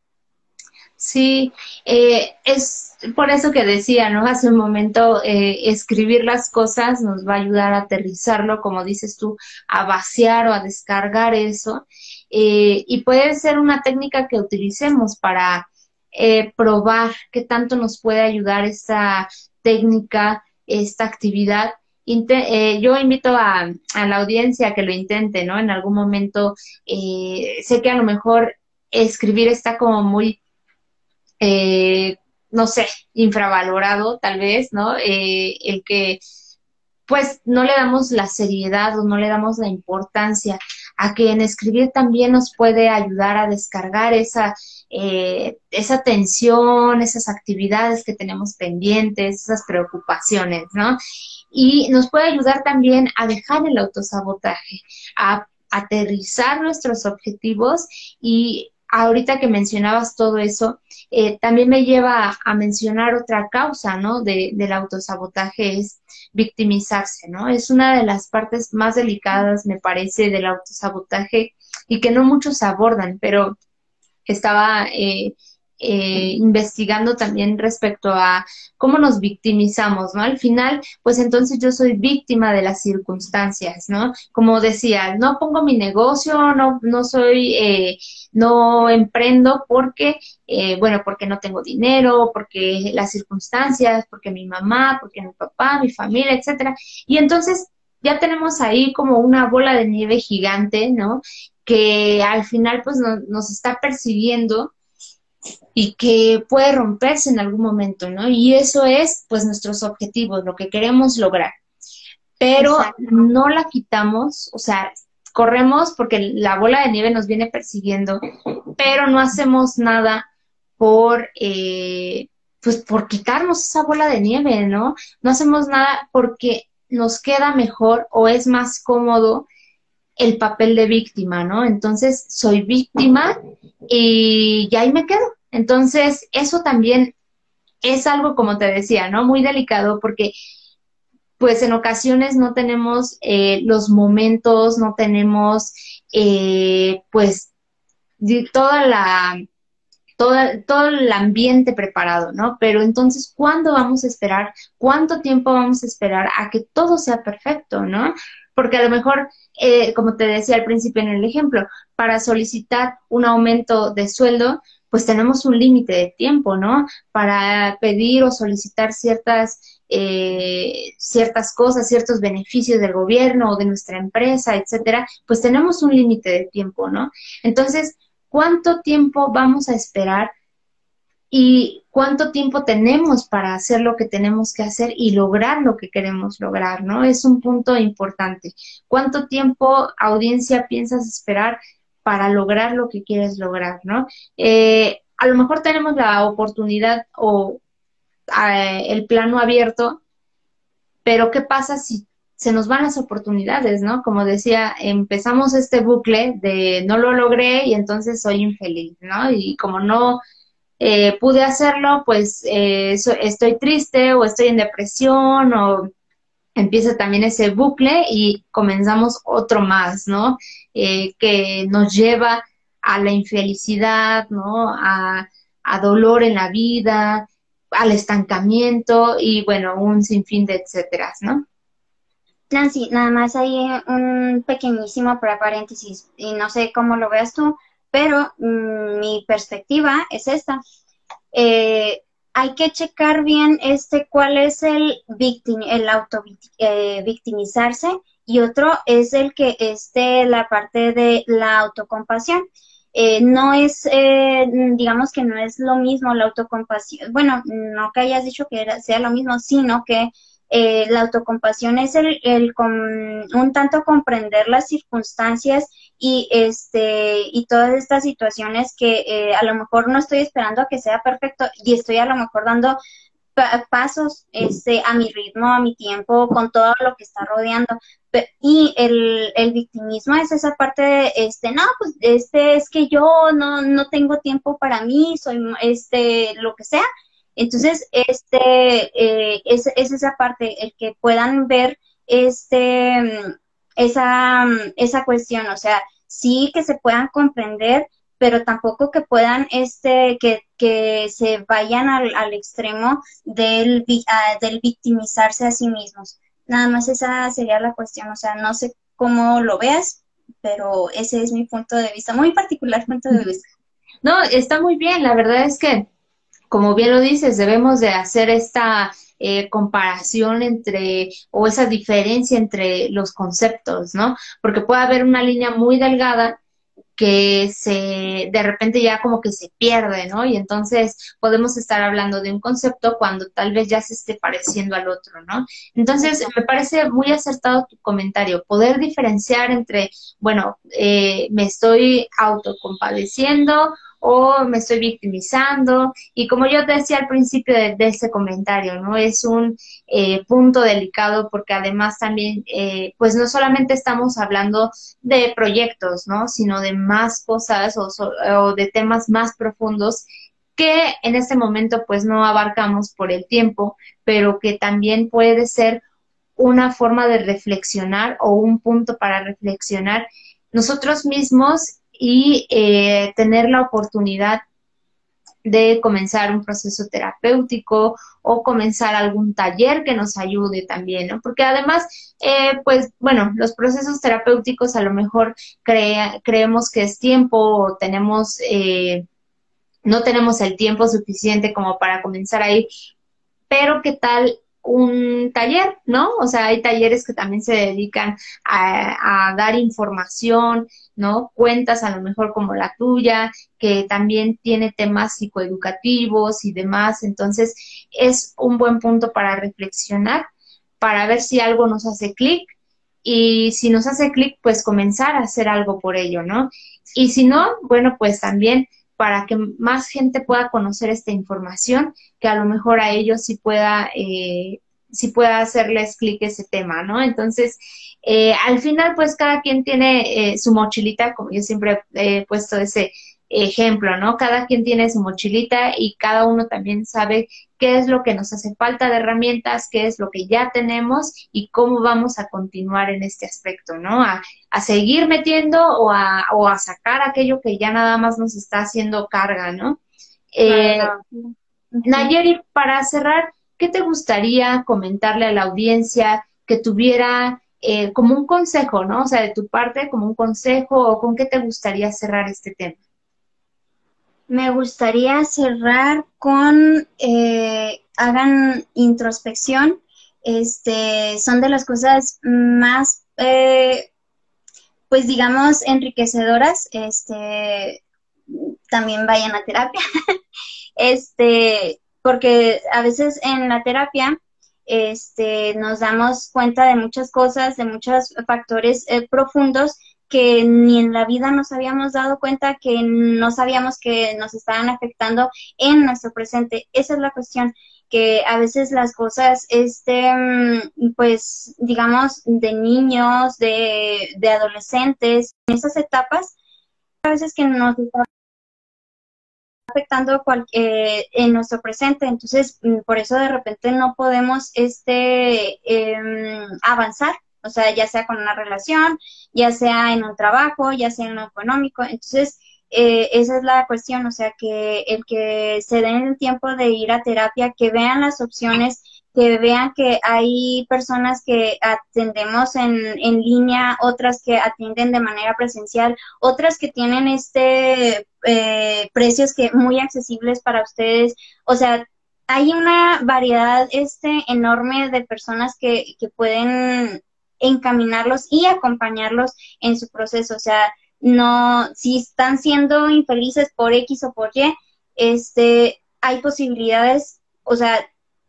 Sí, eh, es por eso que decía, ¿no? Hace un momento, eh, escribir las cosas nos va a ayudar a aterrizarlo, como dices tú, a vaciar o a descargar eso. Eh, y puede ser una técnica que utilicemos para probar qué tanto nos puede ayudar esta técnica, esta actividad. yo invito a, a, la audiencia a que lo intente, ¿no? En algún momento, sé que a lo mejor escribir está como muy eh, no sé, infravalorado tal vez, ¿no? Eh, el que pues no le damos la seriedad o no le damos la importancia a que en escribir también nos puede ayudar a descargar esa, eh, esa tensión, esas actividades que tenemos pendientes, esas preocupaciones, ¿no? Y nos puede ayudar también a dejar el autosabotaje, a aterrizar nuestros objetivos y ahorita que mencionabas todo eso, eh, también me lleva a, mencionar otra causa, ¿no? De, del autosabotaje es victimizarse, ¿no? Es una de las partes más delicadas, me parece, del autosabotaje y que no muchos abordan, pero estaba eh, eh, investigando también respecto a cómo nos victimizamos, ¿no? Al final, pues entonces yo soy víctima de las circunstancias, ¿no? Como decía, no pongo mi negocio, no, no soy, eh, no emprendo porque, eh, bueno, porque no tengo dinero, porque las circunstancias, porque mi mamá, porque mi papá, mi familia, etcétera. Y entonces ya tenemos ahí como una bola de nieve gigante, ¿no? Que al final pues nos está persiguiendo y que puede romperse en algún momento, ¿no? Y eso es, pues, nuestros objetivos, lo que queremos lograr. Pero no la quitamos, o sea, corremos porque la bola de nieve nos viene persiguiendo, pero no hacemos nada por, eh, pues, por quitarnos esa bola de nieve, ¿no? No hacemos nada porque nos queda mejor o es más cómodo el papel de víctima, ¿no? Entonces, soy víctima y ya ahí me quedo. Entonces, eso también es algo, como te decía, ¿no? Muy delicado porque pues en ocasiones no tenemos eh, los momentos, no tenemos eh, pues toda la todo, todo el ambiente preparado, ¿no? Pero entonces, ¿cuándo vamos a esperar? ¿Cuánto tiempo vamos a esperar a que todo sea perfecto, ¿no? Porque a lo mejor, eh, como te decía al principio en el ejemplo, para solicitar un aumento de sueldo, pues tenemos un límite de tiempo, ¿no? Para pedir o solicitar ciertas, eh, ciertas cosas, ciertos beneficios del gobierno o de nuestra empresa, etcétera, pues tenemos un límite de tiempo, ¿no? Entonces, ¿cuánto tiempo vamos a esperar y cuánto tiempo tenemos para hacer lo que tenemos que hacer y lograr lo que queremos lograr, ¿no? Es un punto importante. ¿Cuánto tiempo, audiencia, piensas esperar para lograr lo que quieres lograr, ¿no? Eh, a lo mejor tenemos la oportunidad o eh, el plano abierto, pero ¿qué pasa si se nos van las oportunidades, ¿no? Como decía, empezamos este bucle de no lo logré y entonces soy infeliz, ¿no? Y como no eh, pude hacerlo, pues estoy triste o estoy en depresión o empieza también ese bucle y comenzamos otro más, ¿no? Eh, que nos lleva a la infelicidad, ¿no? A, dolor en la vida, al estancamiento y bueno, un sinfín de etcétera, ¿no? Nancy, nada más hay un pequeñísimo paréntesis y no sé cómo lo veas tú, pero mm, mi perspectiva es esta. Eh, hay que checar bien este cuál es el victim, el auto eh, victimizarse y otro es el que esté la parte de la autocompasión. Eh, no es, eh, digamos que no es lo mismo la autocompasión, bueno, no que hayas dicho que sea lo mismo, sino que eh, la autocompasión es el, el un tanto comprender las circunstancias y este y todas estas situaciones que eh, a lo mejor no estoy esperando a que sea perfecto y estoy a lo mejor dando pasos este a mi ritmo, a mi tiempo, con todo lo que está rodeando. Y el, el victimismo es esa parte de, este, no, pues, este, es que yo no, no tengo tiempo para mí, soy, este, lo que sea, entonces, este, eh, es, esa parte, el que puedan ver este, esa, esa cuestión, o sea, sí que se puedan comprender, pero tampoco que puedan, este, que, que se vayan al, al extremo del, del victimizarse a sí mismos. Nada más esa sería la cuestión, o sea, no sé cómo lo veas, pero ese es mi punto de vista, muy particular punto de vista. No, está muy bien, la verdad es que como bien lo dices, debemos de hacer esta eh, comparación entre o esa diferencia entre los conceptos, ¿no? Porque puede haber una línea muy delgada que se de repente ya como que se pierde, ¿no? Y entonces podemos estar hablando de un concepto cuando tal vez ya se esté pareciendo al otro, ¿no? Entonces me parece muy acertado tu comentario, poder diferenciar entre, bueno, eh, me estoy autocompadeciendo o me estoy victimizando. Y como yo decía al principio de, ese comentario, ¿no? Es un eh, punto delicado porque además también, eh, pues no solamente estamos hablando de proyectos, ¿no? Sino de más cosas o, o de temas más profundos que en este momento pues no abarcamos por el tiempo, pero que también puede ser una forma de reflexionar o un punto para reflexionar nosotros mismos y eh, tener la oportunidad de comenzar un proceso terapéutico o comenzar algún taller que nos ayude también, ¿no? Porque además, eh, pues bueno, los procesos terapéuticos a lo mejor creemos que es tiempo o tenemos, eh, no tenemos el tiempo suficiente como para comenzar ahí, pero ¿qué tal un taller, ¿no? O sea, hay talleres que también se dedican a, dar información, ¿no? Cuentas a lo mejor como la tuya, que también tiene temas psicoeducativos y demás. Entonces, es un buen punto para reflexionar, para ver si algo nos hace clic y si nos hace clic, pues comenzar a hacer algo por ello, ¿no? Y si no, bueno, pues también para que más gente pueda conocer esta información, que a lo mejor a ellos sí pueda, eh, sí pueda hacerles clic ese tema, ¿no? Entonces, eh, al final, pues cada quien tiene eh, su mochilita, como yo siempre he puesto ese ejemplo, ¿no? Cada quien tiene su mochilita y cada uno también sabe qué es lo que nos hace falta de herramientas, qué es lo que ya tenemos y cómo vamos a continuar en este aspecto, ¿no? A, seguir metiendo o a, o a sacar aquello que ya nada más nos está haciendo carga, ¿no? Eh, Nayeri, para cerrar, ¿qué te gustaría comentarle a la audiencia que tuviera eh, como un consejo, ¿no? O sea, de tu parte, como un consejo o con qué te gustaría cerrar este tema. Me gustaría cerrar con eh, hagan introspección. Este, son de las cosas más, eh, pues digamos, enriquecedoras. Este, también vayan a terapia. (laughs) este, porque a veces en la terapia este, nos damos cuenta de muchas cosas, de muchos factores eh, profundos que ni en la vida nos habíamos dado cuenta, que no sabíamos que nos estaban afectando en nuestro presente. Esa es la cuestión, que a veces las cosas, este, mm, pues, digamos, de niños, de, de adolescentes, en esas etapas, a veces que nos está afectando eh, en nuestro presente. Entonces, mm, por eso de repente no podemos este, em, avanzar, o sea, ya sea con una relación, ya sea en un trabajo, ya sea en lo económico. Entonces, eh, esa es la cuestión, o sea, que el que se den el tiempo de ir a terapia, que vean las opciones que vean que hay personas que atendemos en, en línea, otras que atienden de manera presencial, otras que tienen este eh, precios que muy accesibles para ustedes. O sea, hay una variedad este enorme de personas que, que pueden encaminarlos y acompañarlos en su proceso. O sea, no, si están siendo infelices por X o por Y, este, hay posibilidades, o sea,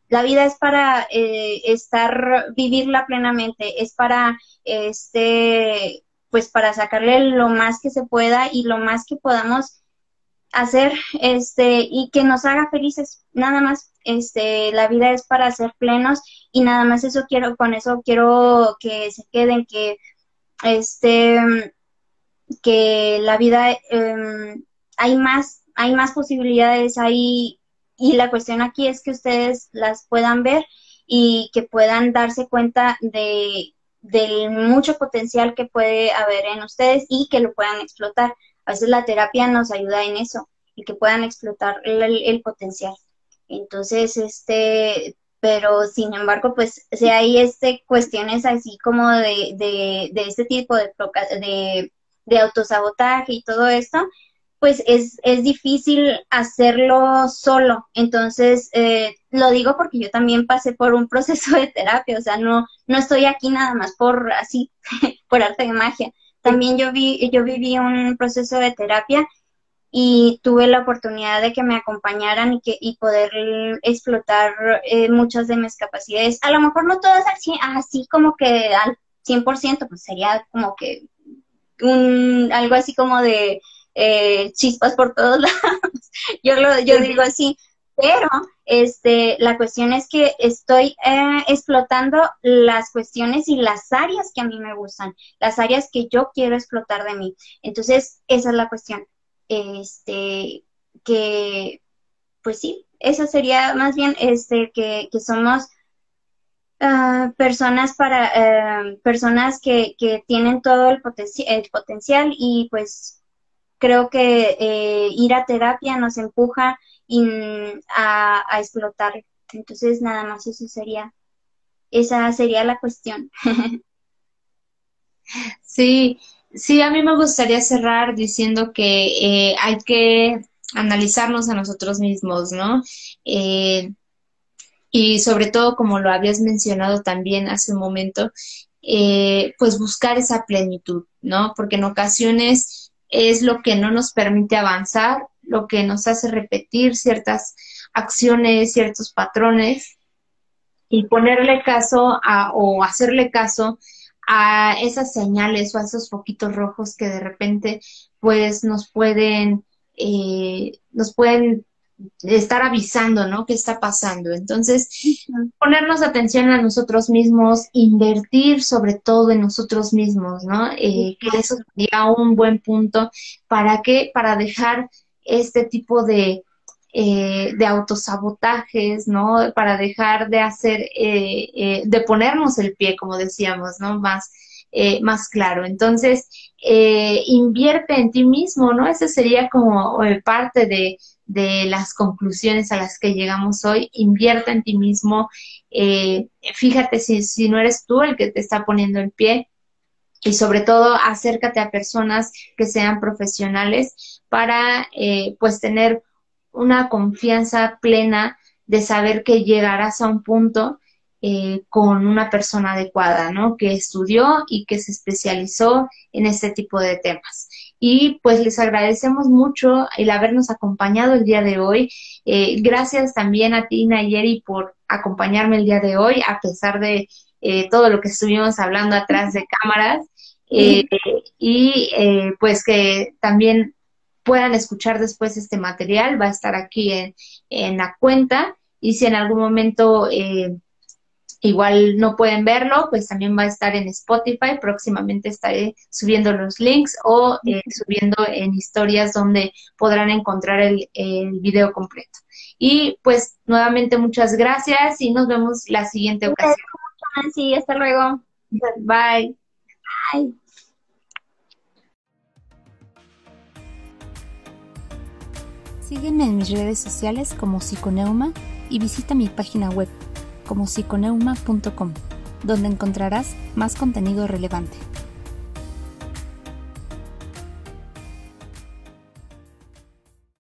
la vida es para eh, estar, vivirla plenamente, es para, este, pues para sacarle lo más que se pueda y lo más que podamos hacer, este, y que nos haga felices, nada más, este, la vida es para ser plenos y nada más eso quiero, con eso quiero que se queden, que, este, que la vida, em, hay más, hay más posibilidades, hay y la cuestión aquí es que ustedes las puedan ver y que puedan darse cuenta de, del mucho potencial que puede haber en ustedes y que lo puedan explotar. A veces la terapia nos ayuda en eso y que puedan explotar el, potencial. Entonces, este, pero sin embargo, pues si hay este, cuestiones así como de, de, de este tipo de, de, de autosabotaje y todo esto, pues es, es difícil hacerlo solo. Entonces, eh, lo digo porque yo también pasé por un (laughs) proceso de terapia, o sea, no, no estoy aquí nada más por así, (laughs) por arte de magia. También yo, vi, yo viví un proceso de terapia y tuve la oportunidad de que me acompañaran y, que, y poder explotar eh, muchas de mis capacidades. A lo mejor no todas así, así como que al 100%, pues sería como que un, algo así como de eh, chispas por todos (laughs) lados. yo lo, yo digo así, pero este, la cuestión es que estoy eh, explotando las cuestiones y las áreas que a mí me gustan, las áreas que yo quiero explotar de mí. Entonces, esa es la cuestión. Este, que, pues sí, esa sería más bien este, que, que somos ah, personas para eh, personas que, que tienen todo el, el potencial y pues creo que eh, ir a terapia nos empuja a, explotar. Entonces, nada más eso sería, esa sería la cuestión. (laughs) sí, sí, a mí me gustaría cerrar diciendo que eh, hay que analizarnos a nosotros mismos, ¿no? Eh, y sobre todo, como lo habías mencionado también hace un momento, pues buscar esa plenitud, ¿no? Porque en ocasiones es lo que no nos permite avanzar, lo que nos hace repetir ciertas acciones, ciertos patrones y ponerle caso a, o hacerle caso a esas señales o a esos foquitos rojos que de repente pues nos pueden eh, nos pueden estar avisando, ¿no? ¿Qué está pasando? Entonces, ponernos atención a nosotros mismos, invertir sobre todo en nosotros mismos, ¿no? Eh, que eso sería un buen punto. ¿Para qué? Para dejar este tipo de, eh, de autosabotajes, ¿no? Para dejar de hacer, eh, eh de ponernos el pie, como decíamos, ¿no? Más, eh, más claro. Entonces, invierte en ti mismo, ¿no? Ese sería como parte de, de las conclusiones a las que llegamos hoy. Invierte en ti mismo. Eh, fíjate si, si no eres tú el que te está poniendo el pie, y sobre todo acércate a personas que sean profesionales para eh, pues tener una confianza plena de saber que llegarás a un punto eh, con una persona adecuada, ¿no? Que estudió y que se especializó en este tipo de temas. Y pues les agradecemos mucho el habernos acompañado el día de hoy. Eh, gracias también a ti, Nayeri, por acompañarme el día de hoy, a pesar de eh, todo lo que estuvimos hablando atrás de cámaras. y pues que también puedan escuchar después este material, va a estar aquí en, en la cuenta y si en algún momento eh, igual no pueden verlo, pues también va a estar en Spotify, próximamente estaré subiendo los links o eh, subiendo en historias donde podrán encontrar el, el video completo. Y pues nuevamente muchas gracias y nos vemos la siguiente ocasión. Sí, hasta luego. Bye. Bye. Sígueme en mis redes sociales como Psiconeuma y visita mi página web como psiconeuma.com, donde encontrarás más contenido relevante.